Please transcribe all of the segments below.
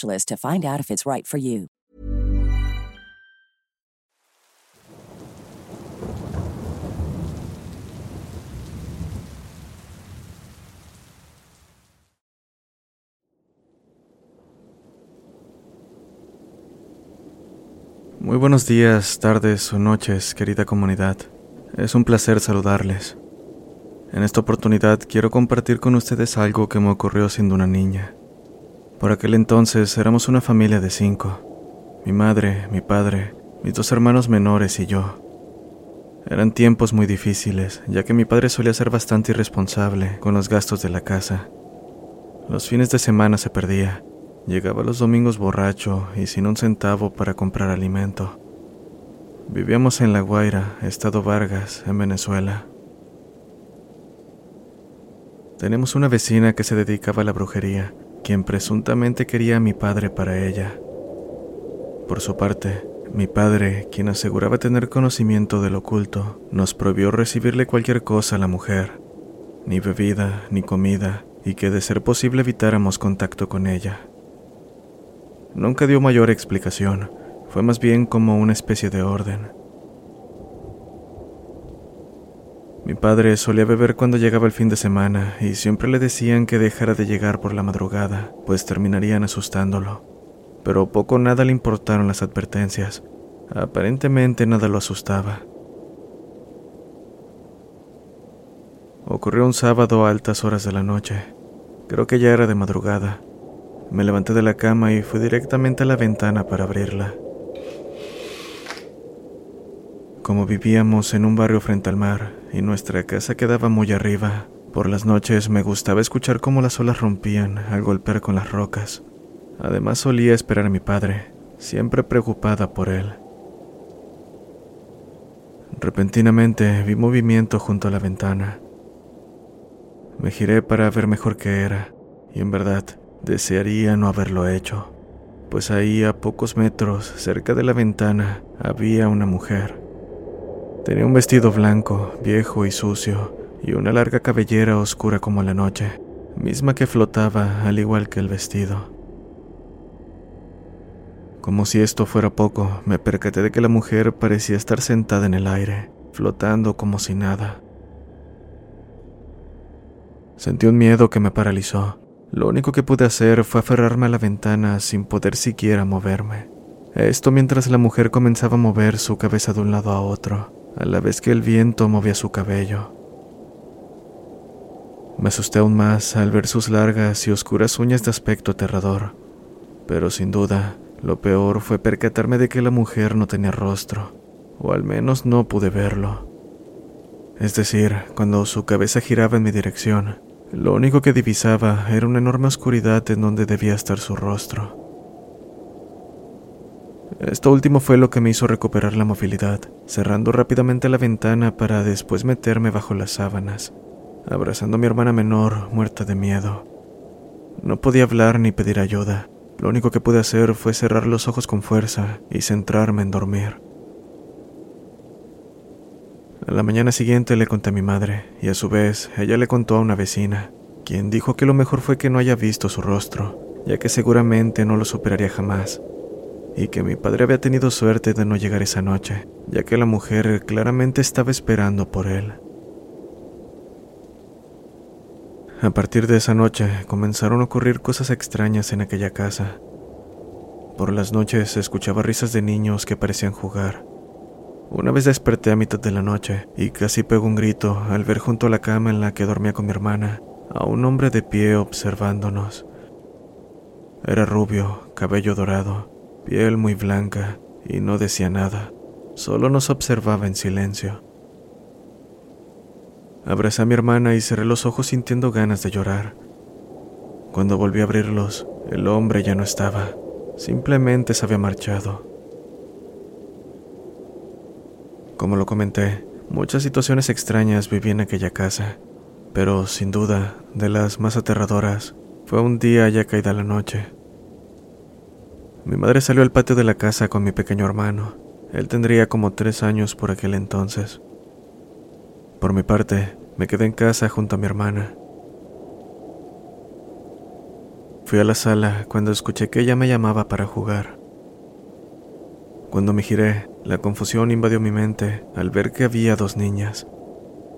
to find out if it's right. Muy buenos días, tardes o noches, querida comunidad. Es un placer saludarles. En esta oportunidad quiero compartir con ustedes algo que me ocurrió siendo una niña. Por aquel entonces éramos una familia de cinco. Mi madre, mi padre, mis dos hermanos menores y yo. Eran tiempos muy difíciles, ya que mi padre solía ser bastante irresponsable con los gastos de la casa. Los fines de semana se perdía, llegaba los domingos borracho y sin un centavo para comprar alimento. Vivíamos en La Guaira, Estado Vargas, en Venezuela. Tenemos una vecina que se dedicaba a la brujería, quien presuntamente quería a mi padre para ella. Por su parte, mi padre, quien aseguraba tener conocimiento del oculto, nos prohibió recibirle cualquier cosa a la mujer, ni bebida, ni comida, y que de ser posible evitáramos contacto con ella. Nunca dio mayor explicación, fue más bien como una especie de orden. Mi padre solía beber cuando llegaba el fin de semana y siempre le decían que dejara de llegar por la madrugada, pues terminarían asustándolo. Pero poco o nada le importaron las advertencias. Aparentemente nada lo asustaba. Ocurrió un sábado a altas horas de la noche. Creo que ya era de madrugada. Me levanté de la cama y fui directamente a la ventana para abrirla. Como vivíamos en un barrio frente al mar y nuestra casa quedaba muy arriba, por las noches me gustaba escuchar cómo las olas rompían al golpear con las rocas. Además solía esperar a mi padre, siempre preocupada por él. Repentinamente vi movimiento junto a la ventana. Me giré para ver mejor qué era, y en verdad desearía no haberlo hecho, pues ahí a pocos metros, cerca de la ventana, había una mujer. Tenía un vestido blanco, viejo y sucio, y una larga cabellera oscura como la noche, misma que flotaba al igual que el vestido. Como si esto fuera poco, me percaté de que la mujer parecía estar sentada en el aire, flotando como si nada. Sentí un miedo que me paralizó. Lo único que pude hacer fue aferrarme a la ventana sin poder siquiera moverme. Esto mientras la mujer comenzaba a mover su cabeza de un lado a otro, a la vez que el viento movía su cabello. Me asusté aún más al ver sus largas y oscuras uñas de aspecto aterrador, pero sin duda, lo peor fue percatarme de que la mujer no tenía rostro, o al menos no pude verlo. es decir, cuando su cabeza giraba en mi dirección, lo único que divisaba era una enorme oscuridad en donde debía estar su rostro. Esto último fue lo que me hizo recuperar la movilidad, cerrando rápidamente la ventana para después meterme bajo las sábanas, abrazando a mi hermana menor, muerta de miedo. No podía hablar ni pedir ayuda. Lo único que pude hacer fue cerrar los ojos con fuerza y centrarme en dormir. A la mañana siguiente le conté a mi madre, y a su vez ella le contó a una vecina, quien dijo que lo mejor fue que no haya visto su rostro, ya que seguramente no lo superaría jamás y que mi padre había tenido suerte de no llegar esa noche, ya que la mujer claramente estaba esperando por él. A partir de esa noche comenzaron a ocurrir cosas extrañas en aquella casa. Por las noches escuchaba risas de niños que parecían jugar. Una vez desperté a mitad de la noche y casi pegó un grito al ver junto a la cama en la que dormía con mi hermana a un hombre de pie observándonos. Era rubio, cabello dorado, piel muy blanca, y no decía nada, solo nos observaba en silencio. Abracé a mi hermana y cerré los ojos sintiendo ganas de llorar. Cuando volví a abrirlos, el hombre ya no estaba, simplemente se había marchado. Como lo comenté, muchas situaciones extrañas viví en aquella casa, pero sin duda, de las más aterradoras, fue un día ya caída la noche. Mi madre salió al patio de la casa con mi pequeño hermano. Él tendría como tres años por aquel entonces. Por mi parte, me quedé en casa junto a mi hermana. Fui a la sala cuando escuché que ella me llamaba para jugar. Cuando me giré, la confusión invadió mi mente al ver que había dos niñas.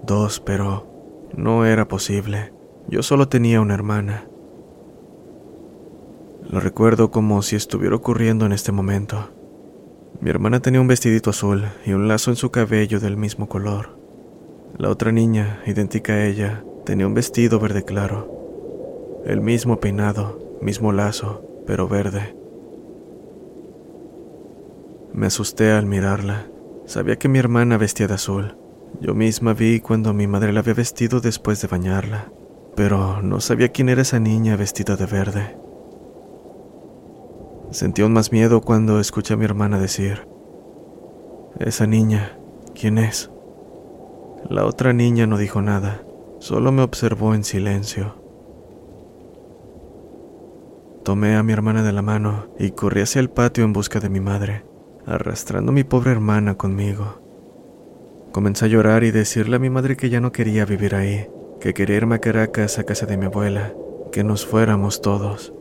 Dos, pero no era posible. Yo solo tenía una hermana. Lo recuerdo como si estuviera ocurriendo en este momento. Mi hermana tenía un vestidito azul y un lazo en su cabello del mismo color. La otra niña, idéntica a ella, tenía un vestido verde claro. El mismo peinado, mismo lazo, pero verde. Me asusté al mirarla. Sabía que mi hermana vestía de azul. Yo misma vi cuando mi madre la había vestido después de bañarla, pero no sabía quién era esa niña vestida de verde. Sentí aún más miedo cuando escuché a mi hermana decir, Esa niña, ¿quién es? La otra niña no dijo nada, solo me observó en silencio. Tomé a mi hermana de la mano y corrí hacia el patio en busca de mi madre, arrastrando a mi pobre hermana conmigo. Comencé a llorar y decirle a mi madre que ya no quería vivir ahí, que quería irme a Caracas a casa de mi abuela, que nos fuéramos todos.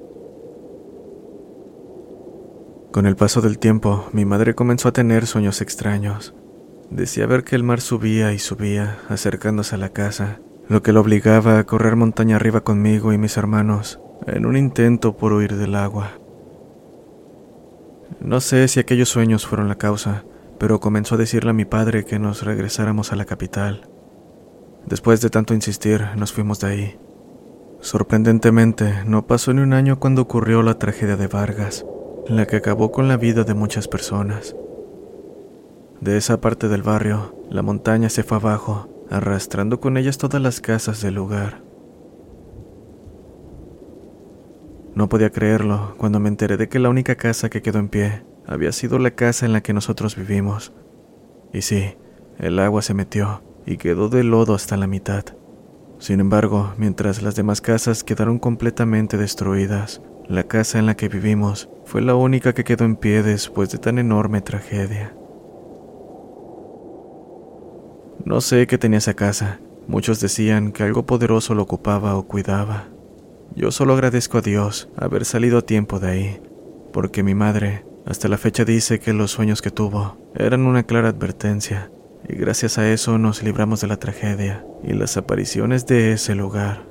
Con el paso del tiempo, mi madre comenzó a tener sueños extraños. Decía ver que el mar subía y subía, acercándose a la casa, lo que lo obligaba a correr montaña arriba conmigo y mis hermanos, en un intento por huir del agua. No sé si aquellos sueños fueron la causa, pero comenzó a decirle a mi padre que nos regresáramos a la capital. Después de tanto insistir, nos fuimos de ahí. Sorprendentemente, no pasó ni un año cuando ocurrió la tragedia de Vargas, la que acabó con la vida de muchas personas. De esa parte del barrio, la montaña se fue abajo, arrastrando con ellas todas las casas del lugar. No podía creerlo cuando me enteré de que la única casa que quedó en pie había sido la casa en la que nosotros vivimos. Y sí, el agua se metió y quedó de lodo hasta la mitad. Sin embargo, mientras las demás casas quedaron completamente destruidas, la casa en la que vivimos fue la única que quedó en pie después de tan enorme tragedia. No sé qué tenía esa casa. Muchos decían que algo poderoso lo ocupaba o cuidaba. Yo solo agradezco a Dios haber salido a tiempo de ahí, porque mi madre hasta la fecha dice que los sueños que tuvo eran una clara advertencia, y gracias a eso nos libramos de la tragedia y las apariciones de ese lugar.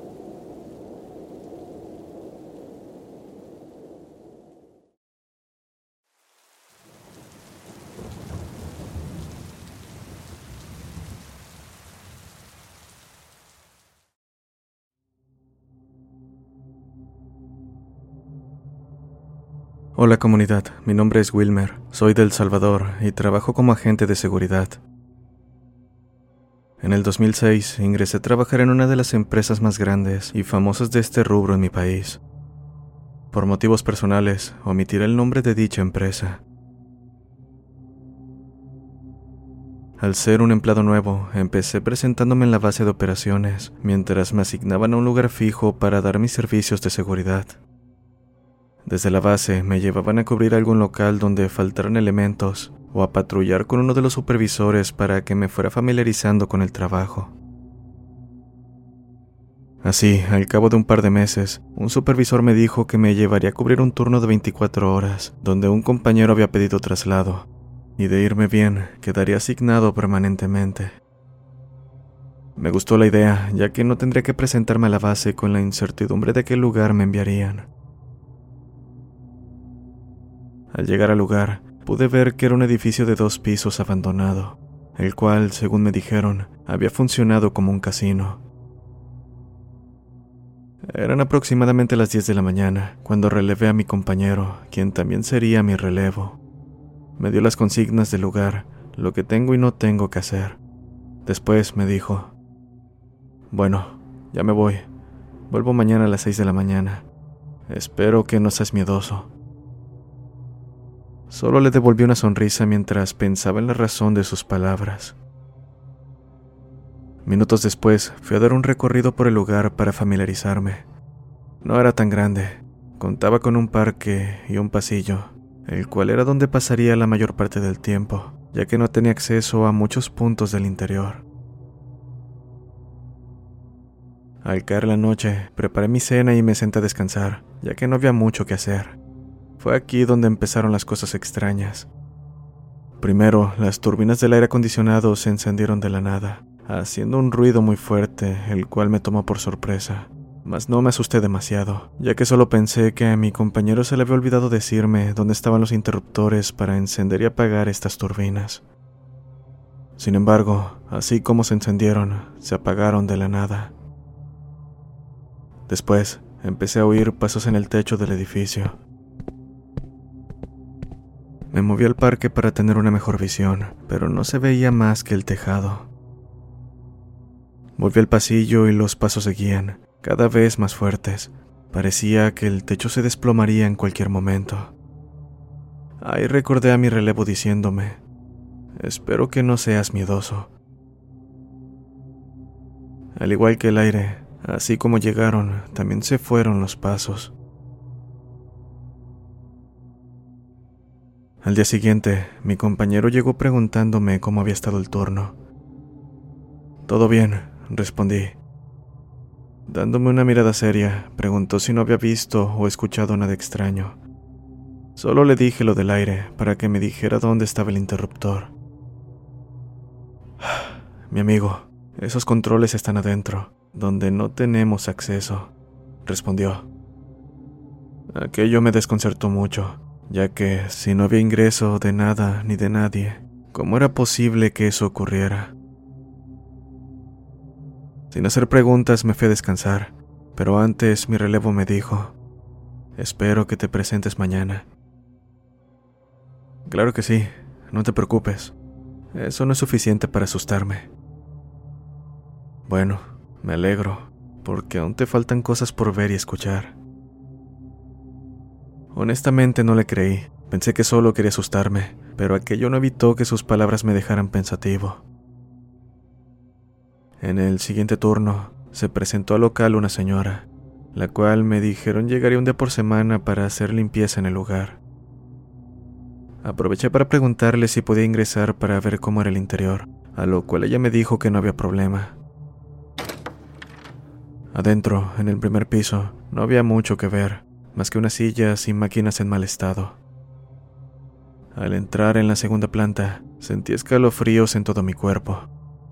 Hola comunidad, mi nombre es Wilmer, soy del Salvador y trabajo como agente de seguridad. En el 2006 ingresé a trabajar en una de las empresas más grandes y famosas de este rubro en mi país. Por motivos personales, omitiré el nombre de dicha empresa. Al ser un empleado nuevo, empecé presentándome en la base de operaciones, mientras me asignaban a un lugar fijo para dar mis servicios de seguridad. Desde la base me llevaban a cubrir algún local donde faltaran elementos o a patrullar con uno de los supervisores para que me fuera familiarizando con el trabajo. Así, al cabo de un par de meses, un supervisor me dijo que me llevaría a cubrir un turno de 24 horas, donde un compañero había pedido traslado, y de irme bien, quedaría asignado permanentemente. Me gustó la idea, ya que no tendría que presentarme a la base con la incertidumbre de qué lugar me enviarían. Al llegar al lugar, pude ver que era un edificio de dos pisos abandonado, el cual, según me dijeron, había funcionado como un casino. Eran aproximadamente las 10 de la mañana cuando relevé a mi compañero, quien también sería mi relevo. Me dio las consignas del lugar, lo que tengo y no tengo que hacer. Después me dijo, bueno, ya me voy. Vuelvo mañana a las 6 de la mañana. Espero que no seas miedoso. Solo le devolví una sonrisa mientras pensaba en la razón de sus palabras. Minutos después fui a dar un recorrido por el lugar para familiarizarme. No era tan grande, contaba con un parque y un pasillo, el cual era donde pasaría la mayor parte del tiempo, ya que no tenía acceso a muchos puntos del interior. Al caer la noche, preparé mi cena y me senté a descansar, ya que no había mucho que hacer. Fue aquí donde empezaron las cosas extrañas. Primero, las turbinas del aire acondicionado se encendieron de la nada, haciendo un ruido muy fuerte, el cual me tomó por sorpresa. Mas no me asusté demasiado, ya que solo pensé que a mi compañero se le había olvidado decirme dónde estaban los interruptores para encender y apagar estas turbinas. Sin embargo, así como se encendieron, se apagaron de la nada. Después, empecé a oír pasos en el techo del edificio, me moví al parque para tener una mejor visión, pero no se veía más que el tejado. Volví al pasillo y los pasos seguían, cada vez más fuertes. Parecía que el techo se desplomaría en cualquier momento. Ahí recordé a mi relevo diciéndome, espero que no seas miedoso. Al igual que el aire, así como llegaron, también se fueron los pasos. Al día siguiente, mi compañero llegó preguntándome cómo había estado el turno. Todo bien, respondí. Dándome una mirada seria, preguntó si no había visto o escuchado nada extraño. Solo le dije lo del aire para que me dijera dónde estaba el interruptor. Mi amigo, esos controles están adentro, donde no tenemos acceso, respondió. Aquello me desconcertó mucho ya que si no había ingreso de nada ni de nadie, ¿cómo era posible que eso ocurriera? Sin hacer preguntas me fui a descansar, pero antes mi relevo me dijo, espero que te presentes mañana. Claro que sí, no te preocupes, eso no es suficiente para asustarme. Bueno, me alegro, porque aún te faltan cosas por ver y escuchar. Honestamente no le creí. Pensé que solo quería asustarme, pero aquello no evitó que sus palabras me dejaran pensativo. En el siguiente turno, se presentó al local una señora, la cual me dijeron llegaría un día por semana para hacer limpieza en el lugar. Aproveché para preguntarle si podía ingresar para ver cómo era el interior, a lo cual ella me dijo que no había problema. Adentro, en el primer piso, no había mucho que ver, más que unas sillas y máquinas en mal estado. Al entrar en la segunda planta, sentí escalofríos en todo mi cuerpo.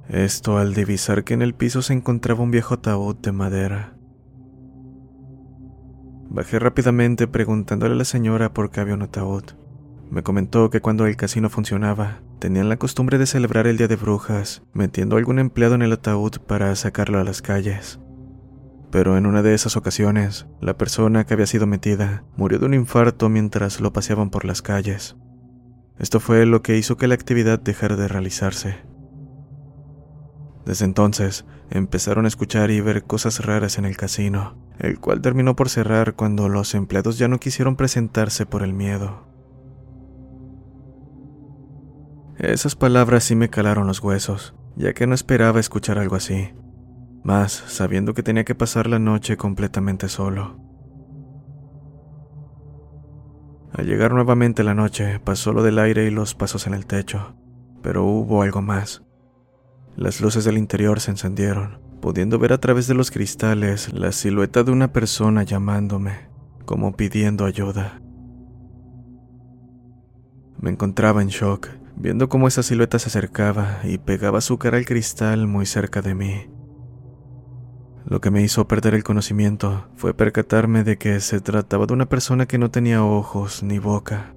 Esto al divisar que en el piso se encontraba un viejo ataúd de madera. Bajé rápidamente preguntándole a la señora por qué había un ataúd. Me comentó que cuando el casino funcionaba, tenían la costumbre de celebrar el Día de Brujas, metiendo a algún empleado en el ataúd para sacarlo a las calles. Pero en una de esas ocasiones, la persona que había sido metida murió de un infarto mientras lo paseaban por las calles. Esto fue lo que hizo que la actividad dejara de realizarse. Desde entonces empezaron a escuchar y ver cosas raras en el casino, el cual terminó por cerrar cuando los empleados ya no quisieron presentarse por el miedo. Esas palabras sí me calaron los huesos, ya que no esperaba escuchar algo así, más sabiendo que tenía que pasar la noche completamente solo. Al llegar nuevamente la noche, pasó lo del aire y los pasos en el techo, pero hubo algo más. Las luces del interior se encendieron, pudiendo ver a través de los cristales la silueta de una persona llamándome, como pidiendo ayuda. Me encontraba en shock, viendo cómo esa silueta se acercaba y pegaba su cara al cristal muy cerca de mí. Lo que me hizo perder el conocimiento fue percatarme de que se trataba de una persona que no tenía ojos ni boca.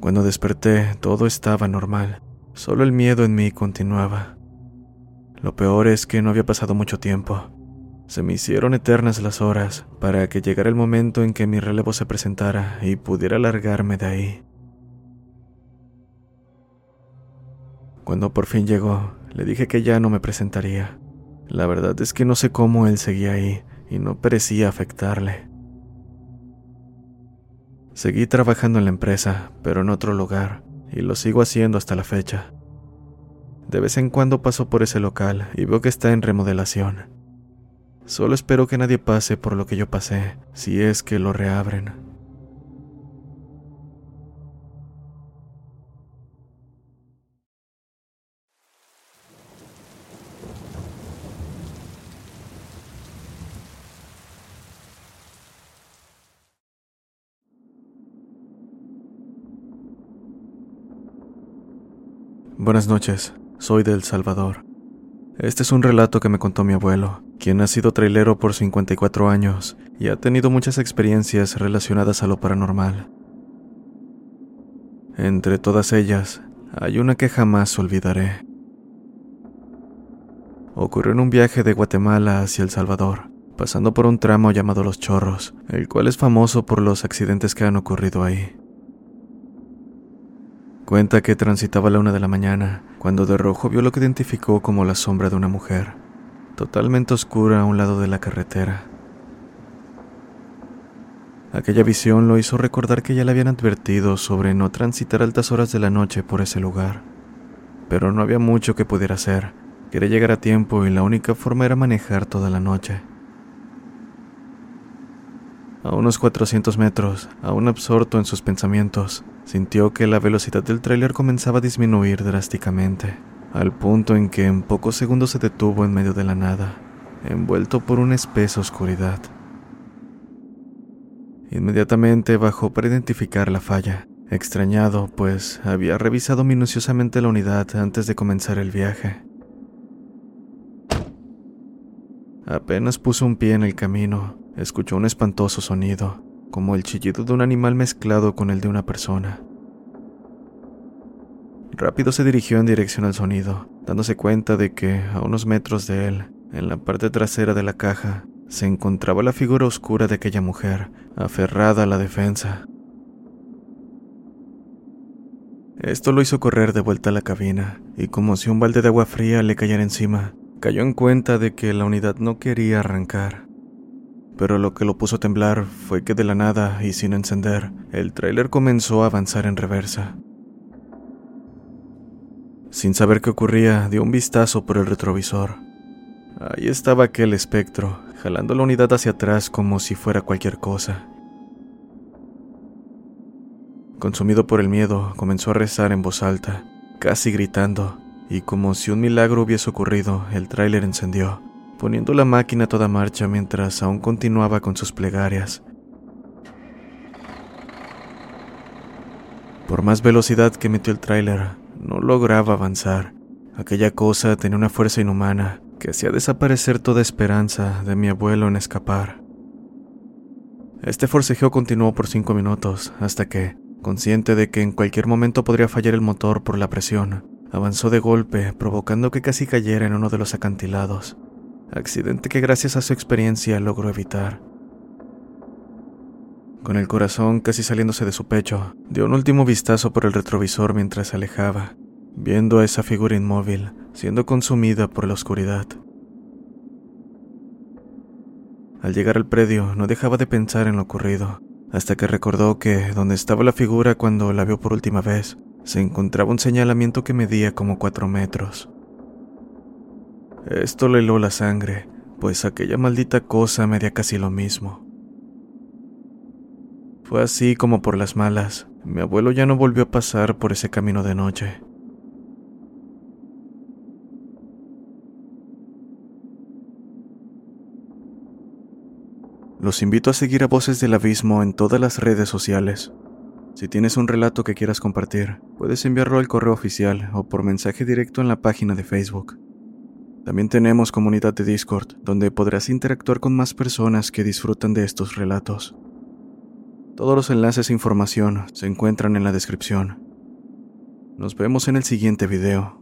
Cuando desperté, todo estaba normal, Solo el miedo en mí continuaba. Lo peor es que no había pasado mucho tiempo. Se me hicieron eternas las horas para que llegara el momento en que mi relevo se presentara y pudiera largarme de ahí. Cuando por fin llegó, le dije que ya no me presentaría. La verdad es que no sé cómo él seguía ahí y no parecía afectarle. Seguí trabajando en la empresa, pero en otro lugar, y lo sigo haciendo hasta la fecha. De vez en cuando paso por ese local y veo que está en remodelación. Solo espero que nadie pase por lo que yo pasé, si es que lo reabren. Buenas noches, soy de El Salvador. Este es un relato que me contó mi abuelo, quien ha sido trailero por 54 años y ha tenido muchas experiencias relacionadas a lo paranormal. Entre todas ellas, hay una que jamás olvidaré. Ocurrió en un viaje de Guatemala hacia El Salvador, pasando por un tramo llamado Los Chorros, el cual es famoso por los accidentes que han ocurrido ahí. Cuenta que transitaba la una de la mañana, cuando de rojo vio lo que identificó como la sombra de una mujer, totalmente oscura a un lado de la carretera. Aquella visión lo hizo recordar que ya le habían advertido sobre no transitar altas horas de la noche por ese lugar. Pero no había mucho que pudiera hacer. Quería llegar a tiempo y la única forma era manejar toda la noche. A unos 400 metros, aún absorto en sus pensamientos, Sintió que la velocidad del tráiler comenzaba a disminuir drásticamente, al punto en que en pocos segundos se detuvo en medio de la nada, envuelto por una espesa oscuridad. Inmediatamente bajó para identificar la falla, extrañado, pues había revisado minuciosamente la unidad antes de comenzar el viaje. Apenas puso un pie en el camino, escuchó un espantoso sonido, como el chillido de un animal mezclado con el de una persona. Rápido se dirigió en dirección al sonido, dándose cuenta de que, a unos metros de él, en la parte trasera de la caja, se encontraba la figura oscura de aquella mujer, aferrada a la defensa. Esto lo hizo correr de vuelta a la cabina, y como si un balde de agua fría le cayera encima, cayó en cuenta de que la unidad no quería arrancar pero lo que lo puso a temblar fue que de la nada y sin encender, el tráiler comenzó a avanzar en reversa. Sin saber qué ocurría, dio un vistazo por el retrovisor. Ahí estaba aquel espectro, jalando la unidad hacia atrás como si fuera cualquier cosa. Consumido por el miedo, comenzó a rezar en voz alta, casi gritando, y como si un milagro hubiese ocurrido, el tráiler encendió poniendo la máquina a toda marcha mientras aún continuaba con sus plegarias. Por más velocidad que metió el tráiler, no lograba avanzar. Aquella cosa tenía una fuerza inhumana que hacía desaparecer toda esperanza de mi abuelo en escapar. Este forcejeo continuó por cinco minutos, hasta que, consciente de que en cualquier momento podría fallar el motor por la presión, avanzó de golpe, provocando que casi cayera en uno de los acantilados accidente que gracias a su experiencia logró evitar. Con el corazón casi saliéndose de su pecho, dio un último vistazo por el retrovisor mientras se alejaba, viendo a esa figura inmóvil siendo consumida por la oscuridad. Al llegar al predio no dejaba de pensar en lo ocurrido, hasta que recordó que donde estaba la figura cuando la vio por última vez, se encontraba un señalamiento que medía como cuatro metros. Esto le heló la sangre, pues aquella maldita cosa medía casi lo mismo. Fue así como por las malas, mi abuelo ya no volvió a pasar por ese camino de noche. Los invito a seguir a Voces del Abismo en todas las redes sociales. Si tienes un relato que quieras compartir, puedes enviarlo al correo oficial o por mensaje directo en la página de Facebook. También tenemos comunidad de Discord, donde podrás interactuar con más personas que disfrutan de estos relatos. Todos los enlaces e información se encuentran en la descripción. Nos vemos en el siguiente video.